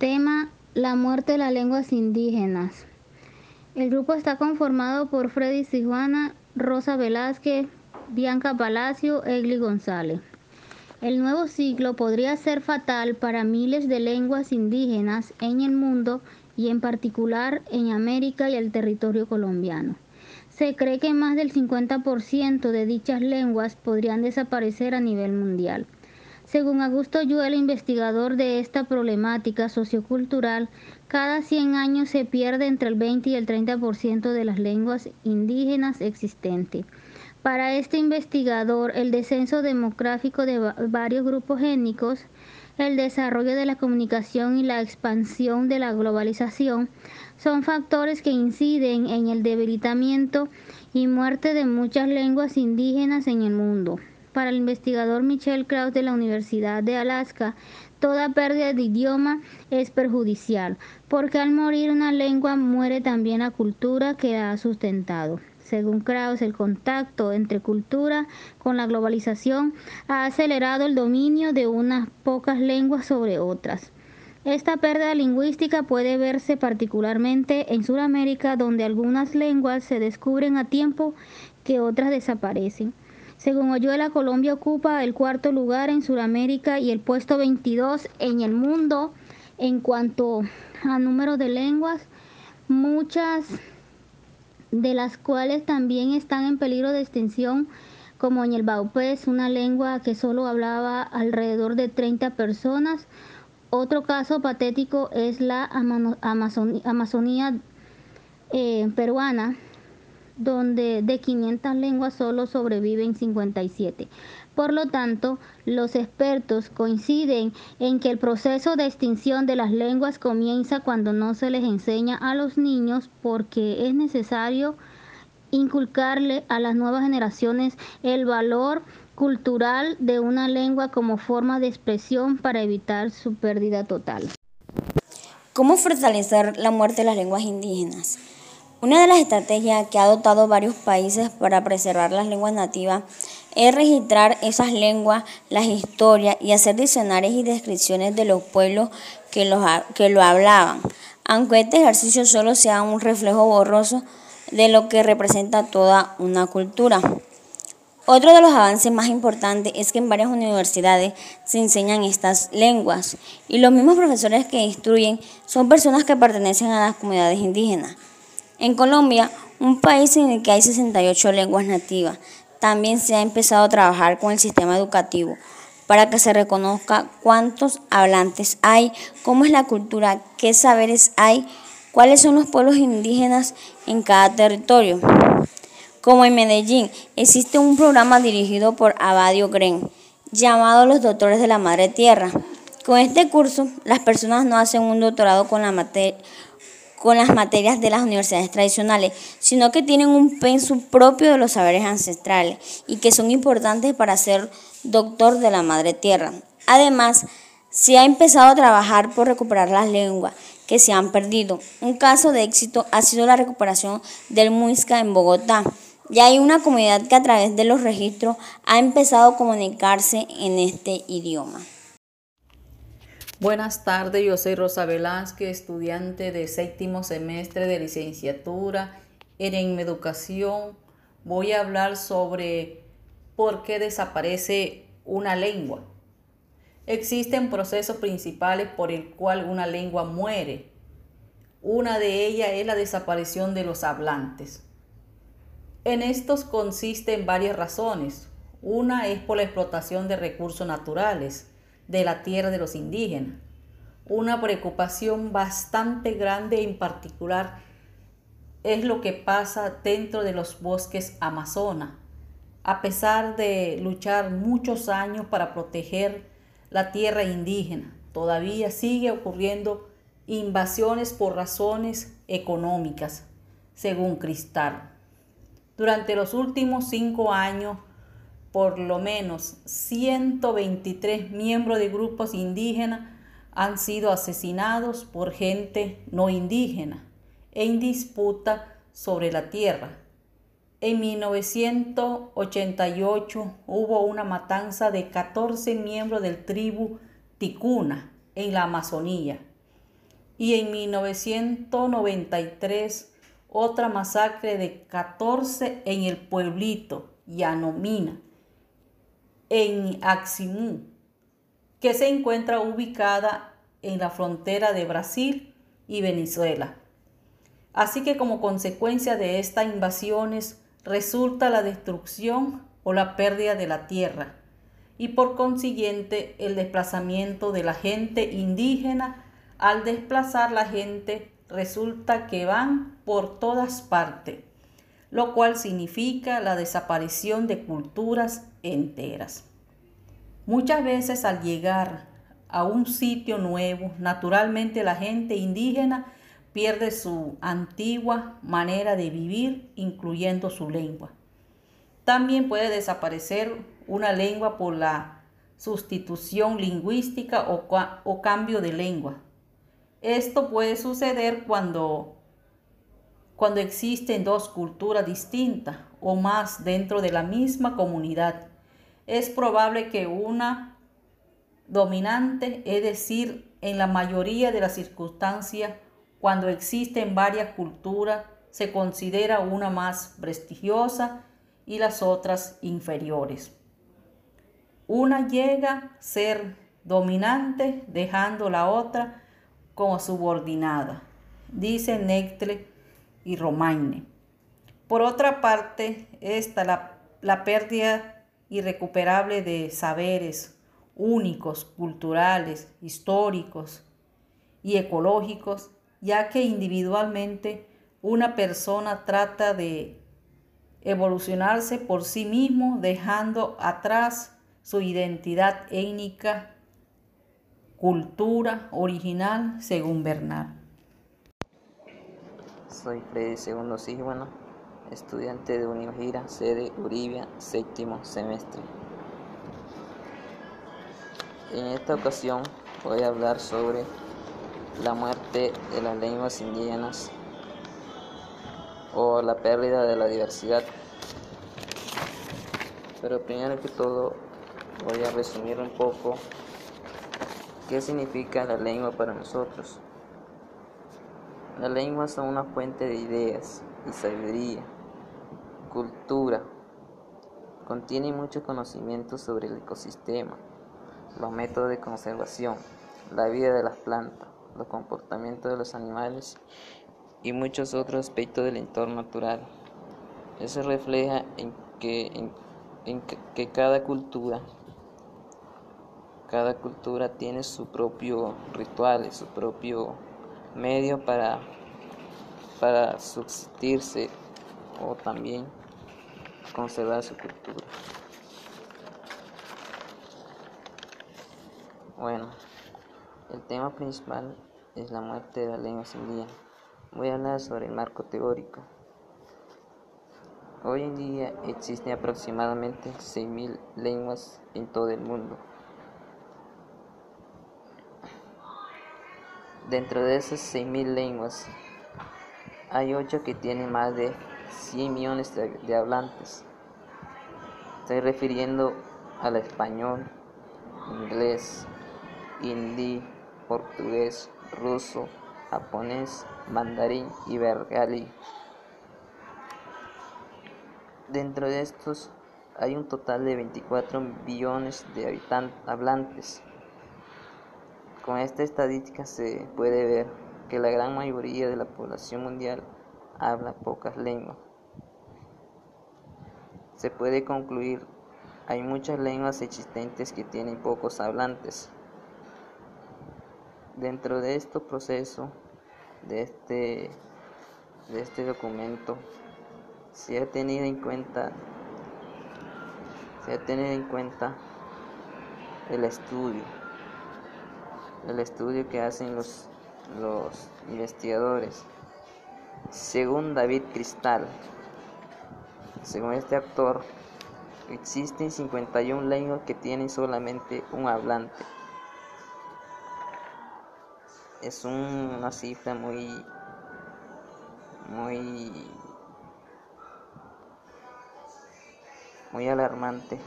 Tema, la muerte de las lenguas indígenas. El grupo está conformado por Freddy Tijuana, Rosa Velázquez, Bianca Palacio, Egli González. El nuevo ciclo podría ser fatal para miles de lenguas indígenas en el mundo y en particular en América y el territorio colombiano. Se cree que más del 50% de dichas lenguas podrían desaparecer a nivel mundial. Según Augusto Yuel, investigador de esta problemática sociocultural, cada 100 años se pierde entre el 20 y el 30% de las lenguas indígenas existentes. Para este investigador, el descenso demográfico de varios grupos étnicos, el desarrollo de la comunicación y la expansión de la globalización son factores que inciden en el debilitamiento y muerte de muchas lenguas indígenas en el mundo. Para el investigador Michel Krauss de la Universidad de Alaska, toda pérdida de idioma es perjudicial, porque al morir una lengua muere también la cultura que ha sustentado. Según Krauss, el contacto entre cultura con la globalización ha acelerado el dominio de unas pocas lenguas sobre otras. Esta pérdida lingüística puede verse particularmente en Sudamérica, donde algunas lenguas se descubren a tiempo que otras desaparecen. Según Oyuela, Colombia ocupa el cuarto lugar en Sudamérica y el puesto 22 en el mundo en cuanto a número de lenguas. Muchas de las cuales también están en peligro de extinción, como en el Baupés, una lengua que solo hablaba alrededor de 30 personas. Otro caso patético es la Amazonía eh, peruana, donde de 500 lenguas solo sobreviven 57. Por lo tanto, los expertos coinciden en que el proceso de extinción de las lenguas comienza cuando no se les enseña a los niños porque es necesario inculcarle a las nuevas generaciones el valor cultural de una lengua como forma de expresión para evitar su pérdida total. ¿Cómo fortalecer la muerte de las lenguas indígenas? Una de las estrategias que ha adoptado varios países para preservar las lenguas nativas es registrar esas lenguas, las historias y hacer diccionarios y descripciones de los pueblos que, los, que lo hablaban, aunque este ejercicio solo sea un reflejo borroso de lo que representa toda una cultura. Otro de los avances más importantes es que en varias universidades se enseñan estas lenguas y los mismos profesores que instruyen son personas que pertenecen a las comunidades indígenas. En Colombia, un país en el que hay 68 lenguas nativas, también se ha empezado a trabajar con el sistema educativo para que se reconozca cuántos hablantes hay, cómo es la cultura, qué saberes hay, cuáles son los pueblos indígenas en cada territorio. Como en Medellín, existe un programa dirigido por Abadio Gren, llamado Los Doctores de la Madre Tierra. Con este curso, las personas no hacen un doctorado con la materia con las materias de las universidades tradicionales, sino que tienen un penso propio de los saberes ancestrales y que son importantes para ser doctor de la madre tierra. Además, se ha empezado a trabajar por recuperar las lenguas que se han perdido. Un caso de éxito ha sido la recuperación del muisca en Bogotá. Ya hay una comunidad que a través de los registros ha empezado a comunicarse en este idioma. Buenas tardes, yo soy Rosa Velázquez, estudiante de séptimo semestre de licenciatura en educación. Voy a hablar sobre por qué desaparece una lengua. Existen procesos principales por el cual una lengua muere. Una de ellas es la desaparición de los hablantes. En estos consisten varias razones. Una es por la explotación de recursos naturales de la tierra de los indígenas. Una preocupación bastante grande en particular es lo que pasa dentro de los bosques amazonas. A pesar de luchar muchos años para proteger la tierra indígena, todavía sigue ocurriendo invasiones por razones económicas, según Cristal. Durante los últimos cinco años, por lo menos 123 miembros de grupos indígenas han sido asesinados por gente no indígena en disputa sobre la tierra. En 1988 hubo una matanza de 14 miembros del tribu Ticuna en la Amazonía. y en 1993 otra masacre de 14 en el pueblito Yanomina, en Aximú, que se encuentra ubicada en la frontera de Brasil y Venezuela. Así que como consecuencia de estas invasiones resulta la destrucción o la pérdida de la tierra y por consiguiente el desplazamiento de la gente indígena. Al desplazar la gente resulta que van por todas partes, lo cual significa la desaparición de culturas enteras. Muchas veces al llegar a un sitio nuevo, naturalmente la gente indígena pierde su antigua manera de vivir, incluyendo su lengua. También puede desaparecer una lengua por la sustitución lingüística o, cambio de lengua. Esto puede suceder cuando, cuando existen dos culturas distintas o más dentro de la misma comunidad. Es probable que una dominante, es decir, en la mayoría de las circunstancias, cuando existen varias culturas, se considera una más prestigiosa y las otras inferiores. Una llega a ser dominante dejando la otra como subordinada, dice Nectle y Romaine. Por otra parte, está la, la pérdida irrecuperable de saberes únicos, culturales, históricos y ecológicos ya que individualmente una persona trata de evolucionarse por sí mismo dejando atrás su identidad étnica, cultura original, según Bernard. Soy Freddy Segundo Sigüeno, estudiante de Uniogira, sede Uribia, séptimo semestre. En esta ocasión voy a hablar sobre la muerte de las lenguas indígenas o la pérdida de la diversidad. Pero primero que todo voy a resumir un poco qué significa la lengua para nosotros. Las lenguas son una fuente de ideas y sabiduría, Contiene mucho conocimiento sobre el ecosistema, los métodos de conservación, la vida de las plantas, los comportamientos de los animales y muchos otros aspectos del entorno natural. Eso refleja en que, en, que cada cultura cada cultura tiene su propio ritual, su propio medio para, para subsistirse o también conservar su cultura. Bueno, el tema principal es la muerte de la lengua indígenas. Voy a hablar sobre el marco teórico. Hoy en día existen aproximadamente 6.000 lenguas en todo el mundo. Dentro de esas 6.000 lenguas, hay 8 que tienen más de 100 millones de, hablantes. Estoy refiriendo al español, inglés, hindi, portugués, ruso, japonés, mandarín y bengalí. Dentro de estos hay un total de 24 billones de hablantes. Con esta estadística se puede ver que la gran mayoría de la población mundial habla pocas lenguas. Se puede concluir, hay muchas lenguas existentes que tienen pocos hablantes. Dentro de este proceso, de este, de este documento, se ha tenido en cuenta, se ha tenido en cuenta el estudio, el estudio que hacen los, los investigadores. Según David Cristal, según este actor, existen 51 lenguas que tienen solamente un hablante. Es una cifra muy muy muy alarmante.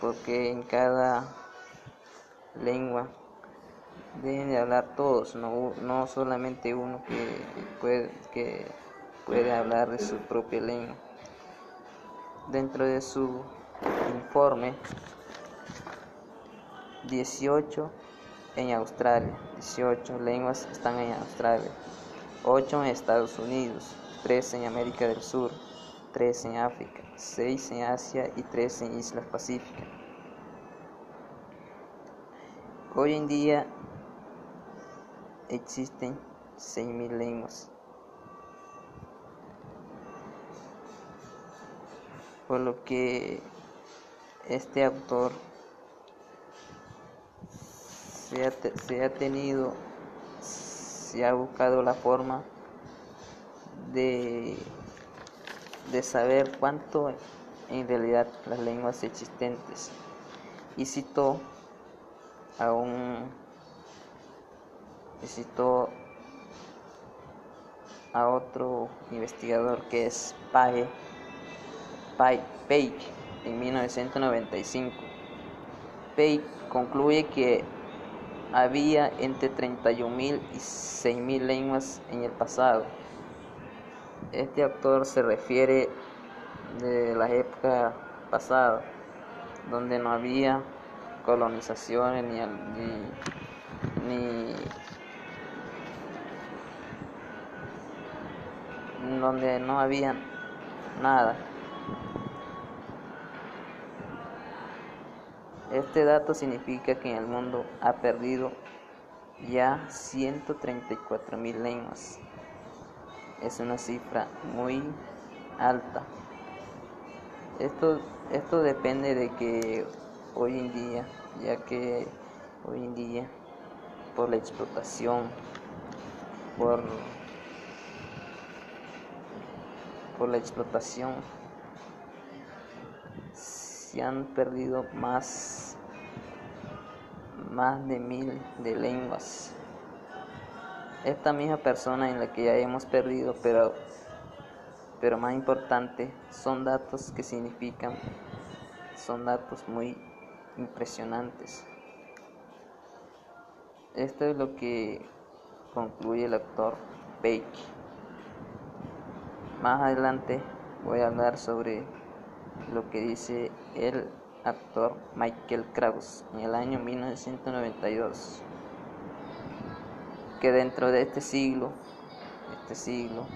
Porque en cada lengua deben de hablar todos, no, no solamente uno que puede, que puede hablar de su propia lengua. Dentro de su informe, 18 en Australia, 18 lenguas están en Australia, 8 en Estados Unidos, 3 en América del Sur, 3 en África, 6 en Asia y 3 en Islas Pacíficas. Hoy en día existen 6.000 lenguas. Por lo que este autor se ha, tenido, se ha buscado la forma de, de saber cuánto en realidad las lenguas existentes y citó a un citó a otro investigador que es Page, Page en 1995. Page concluye que había entre 31.000 y 6.000 lenguas en el pasado. Este autor se refiere de la época pasada, donde no había colonizaciones ni, ni, donde no había nada. Este dato significa que el mundo ha perdido ya 134 mil lenguas. Es una cifra muy alta. Esto, esto depende de que hoy en día, ya que hoy en día por la explotación, por, por la explotación se han perdido más, más de mil de lenguas. Esta misma persona en la que ya hemos perdido, pero, pero más importante, son datos que significan, son datos muy impresionantes. Esto es lo que concluye el actor Bake. Más adelante voy a hablar sobre lo que dice el actor Michael Krauss en el año 1992, que dentro de este siglo, este siglo,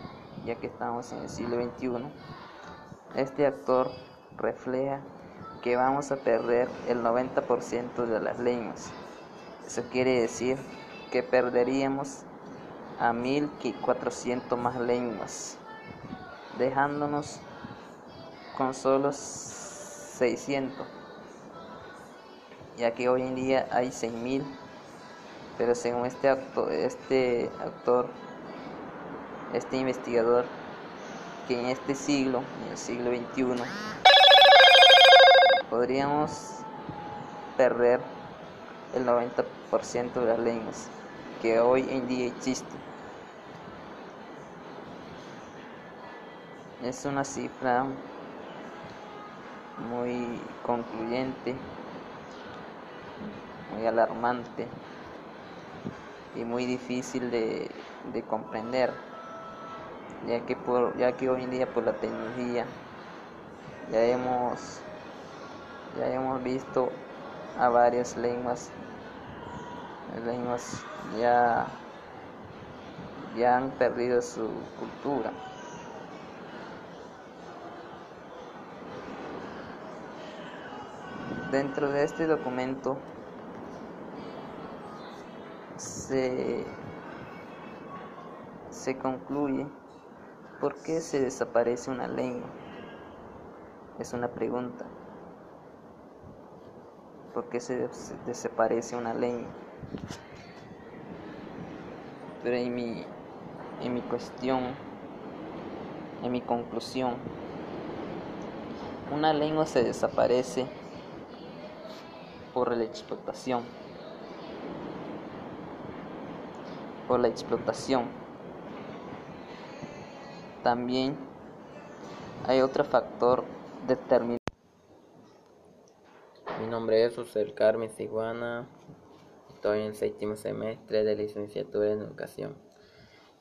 ya que estamos en el siglo XXI, este actor refleja que vamos a perder el 90% de las lenguas. Eso quiere decir que perderíamos a 1400 más lenguas, dejándonos con solo 600, ya que hoy en día hay 6000, pero según este, este actor, este investigador, que en este siglo, en el siglo XXI, podríamos perder el 90% de las lenguas que hoy en día existen. Es una cifra muy concluyente, muy alarmante y muy difícil de, comprender, ya que, por, ya que hoy en día por la tecnología ya hemos, ya hemos visto a varias lenguas, lenguas ya, ya han perdido su cultura. Dentro de este documento se, se concluye por qué se desaparece una lengua. Es una pregunta. ¿Por qué se desaparece una lengua? Pero en mi, en mi cuestión, en mi conclusión, una lengua se desaparece por la explotación. Por la explotación. También hay otro factor determinante. Nombre es José Carmen Ciguana. Estoy en el séptimo semestre de licenciatura en educación.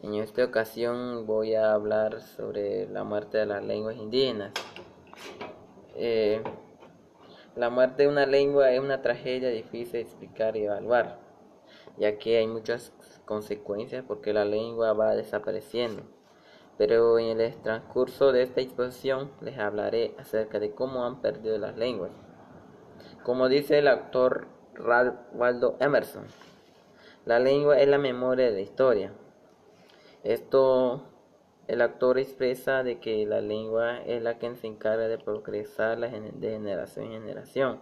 En esta ocasión voy a hablar sobre la muerte de las lenguas indígenas. Eh, la muerte de una lengua es una tragedia difícil de explicar y evaluar, ya que hay muchas consecuencias porque la lengua va desapareciendo. Pero en el transcurso de esta exposición les hablaré acerca de cómo han perdido las lenguas. Como dice el autor Ralph Waldo Emerson, la lengua es la memoria de la historia. Esto el autor expresa de que la lengua es la que se encarga de progresar de generación en generación,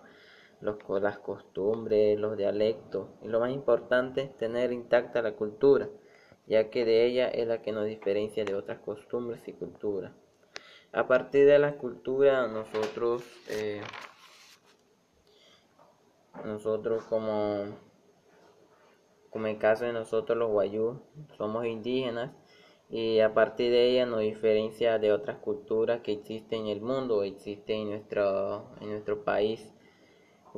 los, las costumbres, los dialectos y lo más importante, tener intacta la cultura, ya que de ella es la que nos diferencia de otras costumbres y culturas. A partir de la cultura nosotros, eh, nosotros como como el caso de nosotros los guayú, somos indígenas y a partir de ella nos diferencia de otras culturas que existen en el mundo, existen en nuestro, en nuestro país,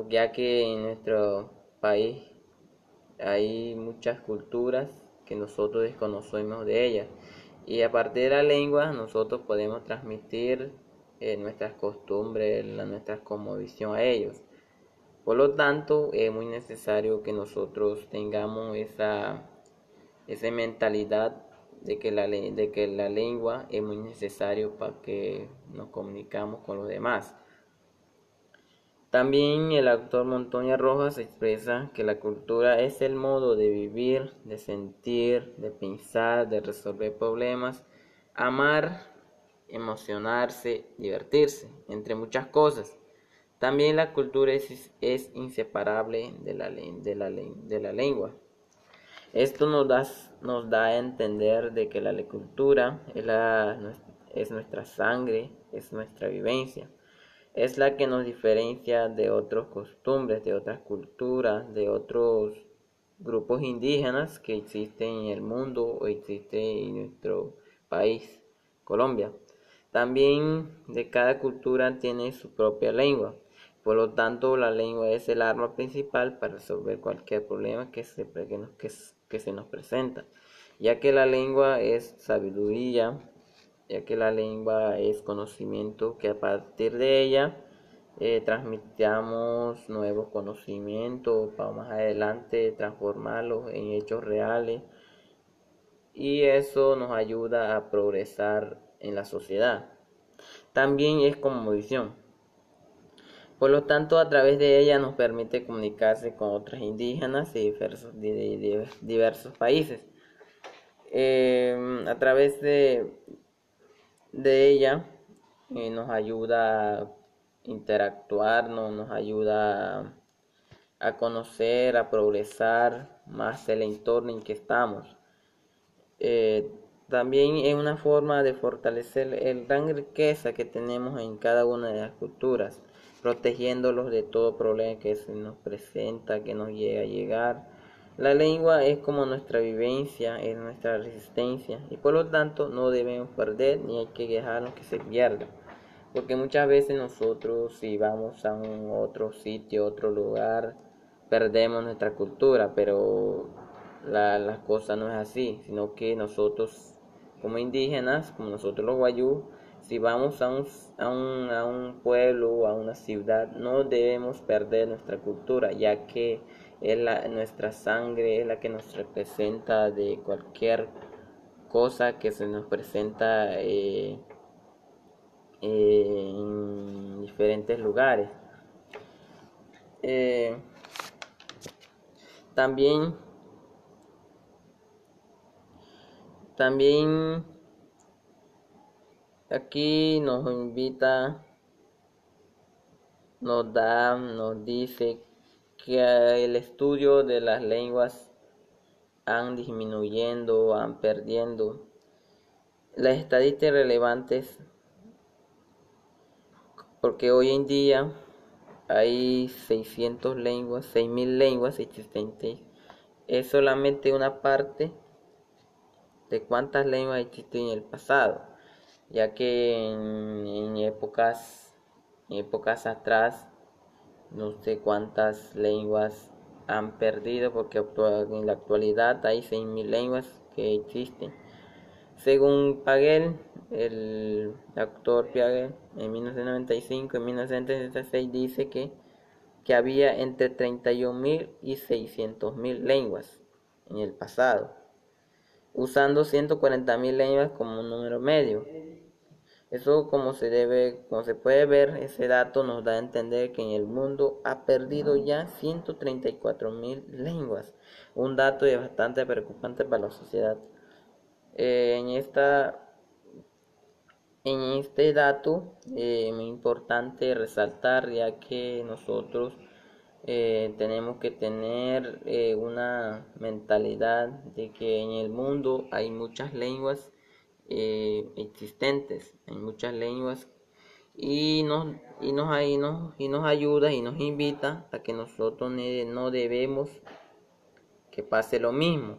ya que en nuestro país hay muchas culturas que nosotros desconocemos de ellas y a partir de la lengua nosotros podemos transmitir eh, nuestras costumbres, la, nuestra cosmovisión a ellos. Por lo tanto, es muy necesario que nosotros tengamos esa, esa mentalidad de que, la, de que la lengua es muy necesario para que nos comunicamos con los demás. También el autor Montoya Rojas expresa que la cultura es el modo de vivir, de sentir, de pensar, de resolver problemas, amar, emocionarse, divertirse, entre muchas cosas. También la cultura es, inseparable de la, de, la, de la, lengua. Esto nos da, nos da a entender de que la cultura es, nuestra sangre, es nuestra vivencia. Es la que nos diferencia de otras costumbres, de otras culturas, de otros grupos indígenas que existen en el mundo o existen en nuestro país, Colombia. También de cada cultura tiene su propia lengua. Por lo tanto, la lengua es el arma principal para resolver cualquier problema que se, que, se nos presenta, ya que la lengua es sabiduría, ya que la lengua es conocimiento que a partir de ella eh, transmitamos nuevos conocimientos para más adelante transformarlos en hechos reales y eso nos ayuda a progresar en la sociedad. También es como visión por lo tanto, a través de ella nos permite comunicarse con otros indígenas de diversos, diversos países. Em, a través de, de ella eh, nos ayuda a interactuar, nos ayuda a, conocer, a progresar más el entorno en que estamos. Eh, también es una forma de fortalecer la gran riqueza que tenemos en cada una de las culturas protegiéndolos de todo problema que se nos presenta, que nos llega a llegar. La lengua es como nuestra vivencia, es nuestra resistencia y por lo tanto no debemos perder ni hay que dejarnos que se pierda. Porque muchas veces nosotros si vamos a un otro sitio, otro lugar, perdemos nuestra cultura, pero la, la cosa no es así, sino que nosotros como indígenas, como nosotros los guayú, si vamos a un, a un, a un pueblo o a una ciudad, no debemos perder nuestra cultura, ya que es la, nuestra sangre, es la que nos representa de cualquier cosa que se nos presenta eh, eh, en diferentes lugares. Eh, también también Aquí nos invita, nos da, nos dice que el estudio de las lenguas han disminuyendo, van perdiendo. Las estadísticas relevantes, porque hoy en día hay 600 lenguas, 6000 lenguas existentes. Es solamente una parte de cuántas lenguas existen en el pasado ya que en, épocas épocas atrás no sé cuántas lenguas han perdido porque en la actualidad hay 6.000 lenguas que existen. Según Pagel, el actor Piaget, en 1995 y 1976 dice que, que había entre 31.000 y 600.000 lenguas en el pasado, usando 140.000 lenguas como un número medio. Eso como se debe, como se puede ver, ese dato nos da a entender que en el mundo ha perdido ya 134.000 lenguas, un dato bastante preocupante para la sociedad. Eh, en esta en este dato eh, es muy importante resaltar ya que nosotros eh, tenemos que tener eh, una mentalidad de que en el mundo hay muchas lenguas existentes, hay muchas lenguas y nos, y nos, y nos, y nos ayuda y nos invita a que nosotros no debemos que pase lo mismo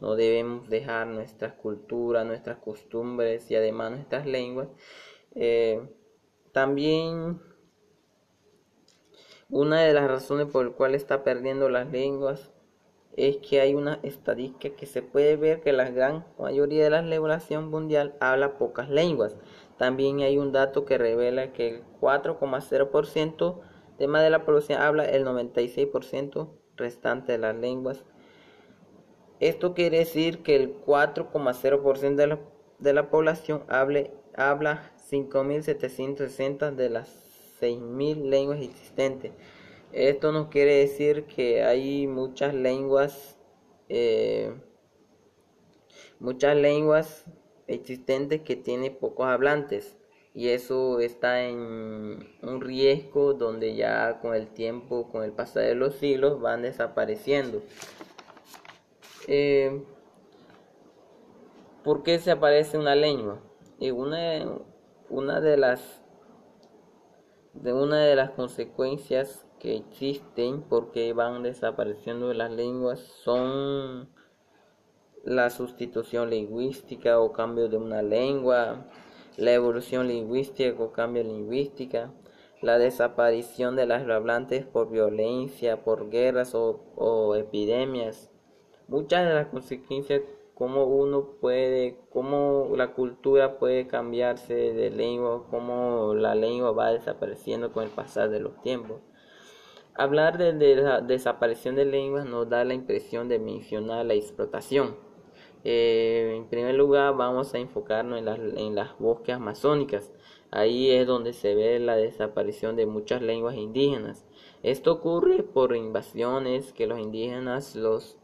no debemos dejar nuestras culturas, nuestras costumbres y además nuestras lenguas. Eh, también una de las razones por las cuales está perdiendo las lenguas es que hay una estadística que se puede ver que la gran mayoría de la población mundial habla pocas lenguas. También hay un dato que revela que el 4,0% de más de la población habla el 96% restante de las lenguas esto quiere decir que el 4,0% de la, de la población habla 5.760 de las 6.000 lenguas existentes. Esto no quiere decir que hay muchas lenguas, eh, muchas lenguas existentes que tienen pocos hablantes y eso está en un riesgo donde ya con el tiempo, con el pasar de los siglos van desapareciendo. Eh, ¿Por qué se aparece una lengua? Y una, una de las de una de las consecuencias que existen porque van desapareciendo las lenguas son la sustitución lingüística o cambio de una lengua, la evolución lingüística o cambio lingüística, la desaparición de las hablantes por violencia, por guerras o, o epidemias, muchas de las consecuencias cómo uno puede, cómo la cultura puede cambiarse de lengua, cómo la lengua va desapareciendo con el pasar de los tiempos. Hablar de, la desaparición de lenguas nos da la impresión de mencionar la explotación. Eh, en primer lugar, vamos a enfocarnos en las, en las bosques amazónicas. Ahí es donde se ve la desaparición de muchas lenguas indígenas. Esto ocurre por invasiones que los indígenas los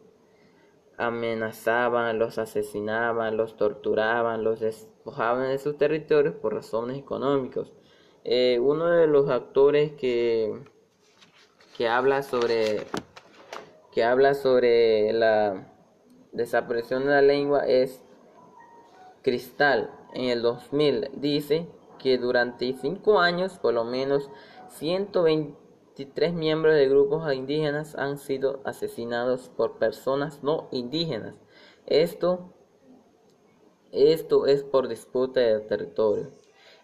amenazaban, los asesinaban, los torturaban, los despojaban de sus territorios por razones económicas. Eh, uno de los actores que, que habla sobre que habla sobre la desaparición de la lengua es Cristal. En el 2000 dice que durante cinco años, por lo menos 120 23 miembros de grupos indígenas han sido asesinados por personas no indígenas. Esto, esto es por disputa de territorio.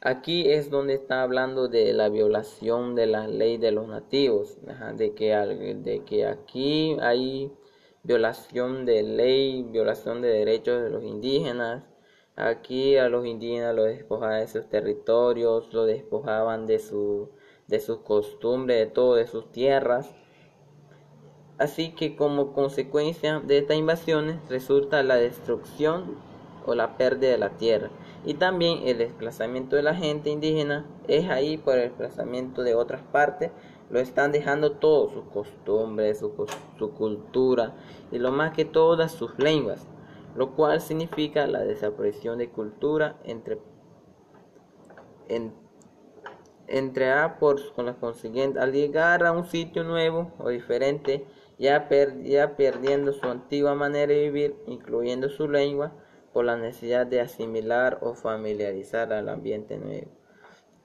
Aquí es donde está hablando de la violación de la ley de los nativos, de, que, de que aquí hay violación de ley, violación de derechos de los indígenas. Aquí a los indígenas los despojaban de sus territorios, los despojaban de su de sus costumbres, de todo, de sus tierras. Así que como consecuencia de estas invasiones resulta la destrucción o la pérdida de la tierra. Y también el desplazamiento de la gente indígena es ahí por el desplazamiento de otras partes. Lo están dejando todo, sus costumbres, su, cultura y lo más que todas sus lenguas. Lo cual significa la desaparición de cultura entre, A por con la consiguiente al llegar a un sitio nuevo o diferente ya, perdiendo su antigua manera de vivir incluyendo su lengua por la necesidad de asimilar o familiarizar al ambiente nuevo.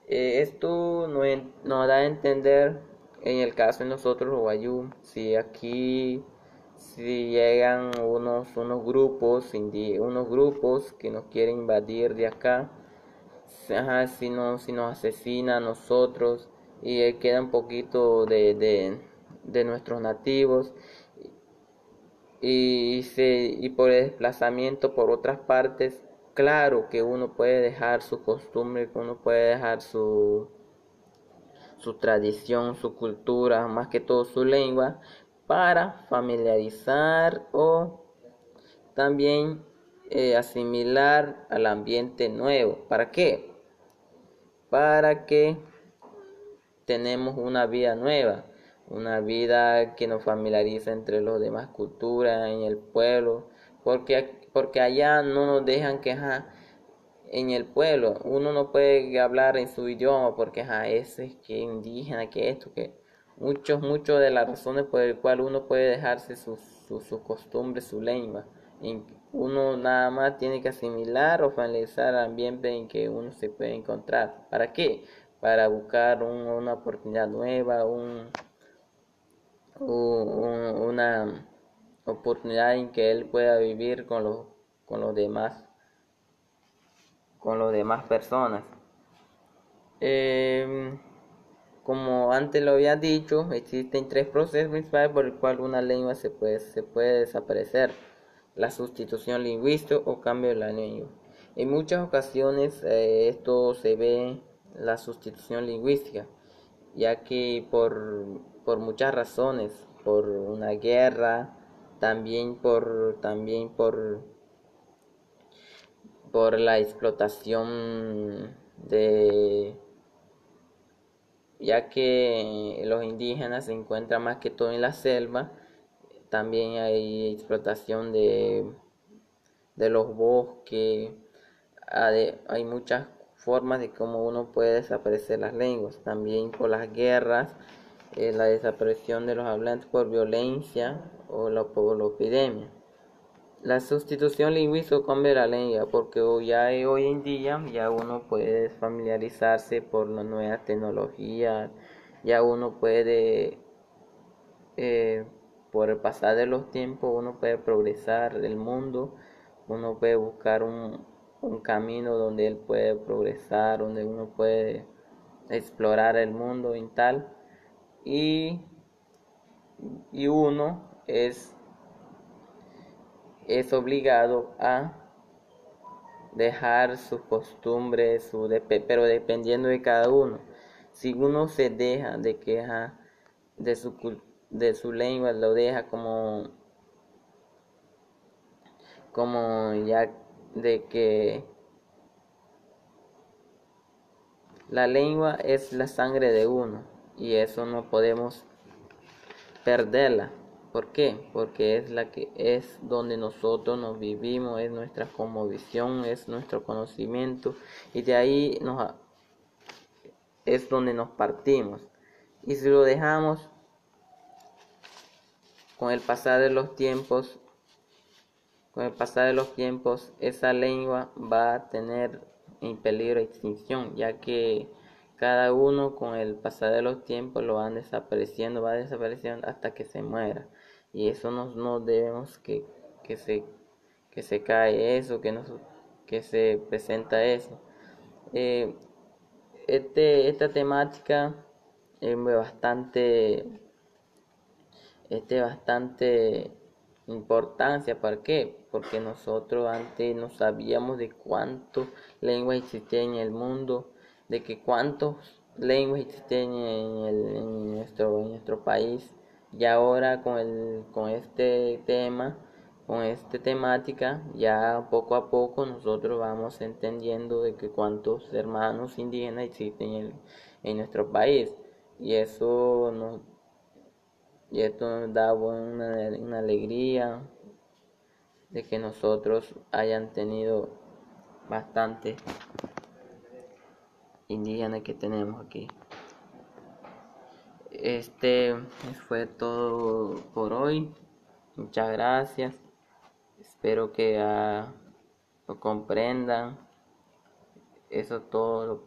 Eh, esto nos, da a entender en el caso de nosotros Guayú si aquí si llegan unos unos grupos unos grupos que nos quieren invadir de acá si, no, si nos asesina a nosotros y queda un poquito de, de, de nuestros nativos y, y por el desplazamiento por otras partes, claro que uno puede dejar su costumbre, que uno puede dejar su, su tradición, su cultura, más que todo su lengua, para familiarizar o también eh, asimilar al ambiente nuevo. ¿Para qué? Para que tenemos una vida nueva, una vida que nos familiariza entre los demás culturas, en el pueblo, porque, porque allá no nos dejan quejar en el pueblo uno no puede hablar en su idioma porque a ese es que indígena, que esto, que muchos, muchos de las razones por el cual uno puede dejarse su, su, su costumbre, su lengua. Uno nada más tiene que asimilar o familiarizar el ambiente en que uno se puede encontrar. ¿Para qué? Para buscar una oportunidad nueva, un, una oportunidad en que él pueda vivir con los, con los demás con los demás personas. Em, como antes lo había dicho, existen tres procesos principales por el cual una lengua se puede, se puede desaparecer. La sustitución lingüística o cambio de la lengua. En muchas ocasiones eh, esto se ve la sustitución lingüística, ya que por, por muchas razones, por una guerra, también por, también por por la explotación de ya que los indígenas se encuentran más que todo en la selva también hay explotación de, de los bosques hay muchas formas de cómo uno puede desaparecer las lenguas también por las guerras eh, la desaparición de los hablantes por violencia o la, epidemia la sustitución lingüística cambia la lengua porque ya hoy en día ya uno puede familiarizarse por las nuevas tecnologías, ya uno puede, eh, por el pasar de los tiempos, uno puede progresar el mundo, uno puede buscar un, un camino donde él puede progresar, donde uno puede explorar el mundo y tal. Y, y uno es es obligado a dejar sus costumbres, su pero dependiendo de cada uno. Si uno se deja de queja de su, de su lengua, lo deja como, como ya de que la lengua es la sangre de uno y eso no podemos perderla. ¿Por qué? Porque es la que es donde nosotros nos vivimos, es nuestra visión, es nuestro conocimiento y de ahí nos, es donde nos partimos. Y si lo dejamos con el pasar de los tiempos, con el pasar de los tiempos, esa lengua va a tener en peligro de extinción, ya que cada uno con el pasar de los tiempos lo van desapareciendo, va desapareciendo hasta que se muera y eso no, no debemos que, que, se, que se cae eso, que, que se presenta eso. Eh, este, esta temática es bastante, este, bastante importancia. ¿Por qué? Porque nosotros antes no sabíamos de cuántas lenguas existían en el mundo, de que cuántas lenguas existen en, el, en, nuestro, en nuestro país y ahora con, el, con este tema, con esta temática, ya poco a poco nosotros vamos entendiendo de que cuántos hermanos indígenas existen en, nuestro país. Y eso nos, y esto nos da una, una alegría de que nosotros hayan tenido bastante indígenas que tenemos aquí. Este fue todo por hoy. Muchas gracias. Espero que ah, lo comprendan. Eso todo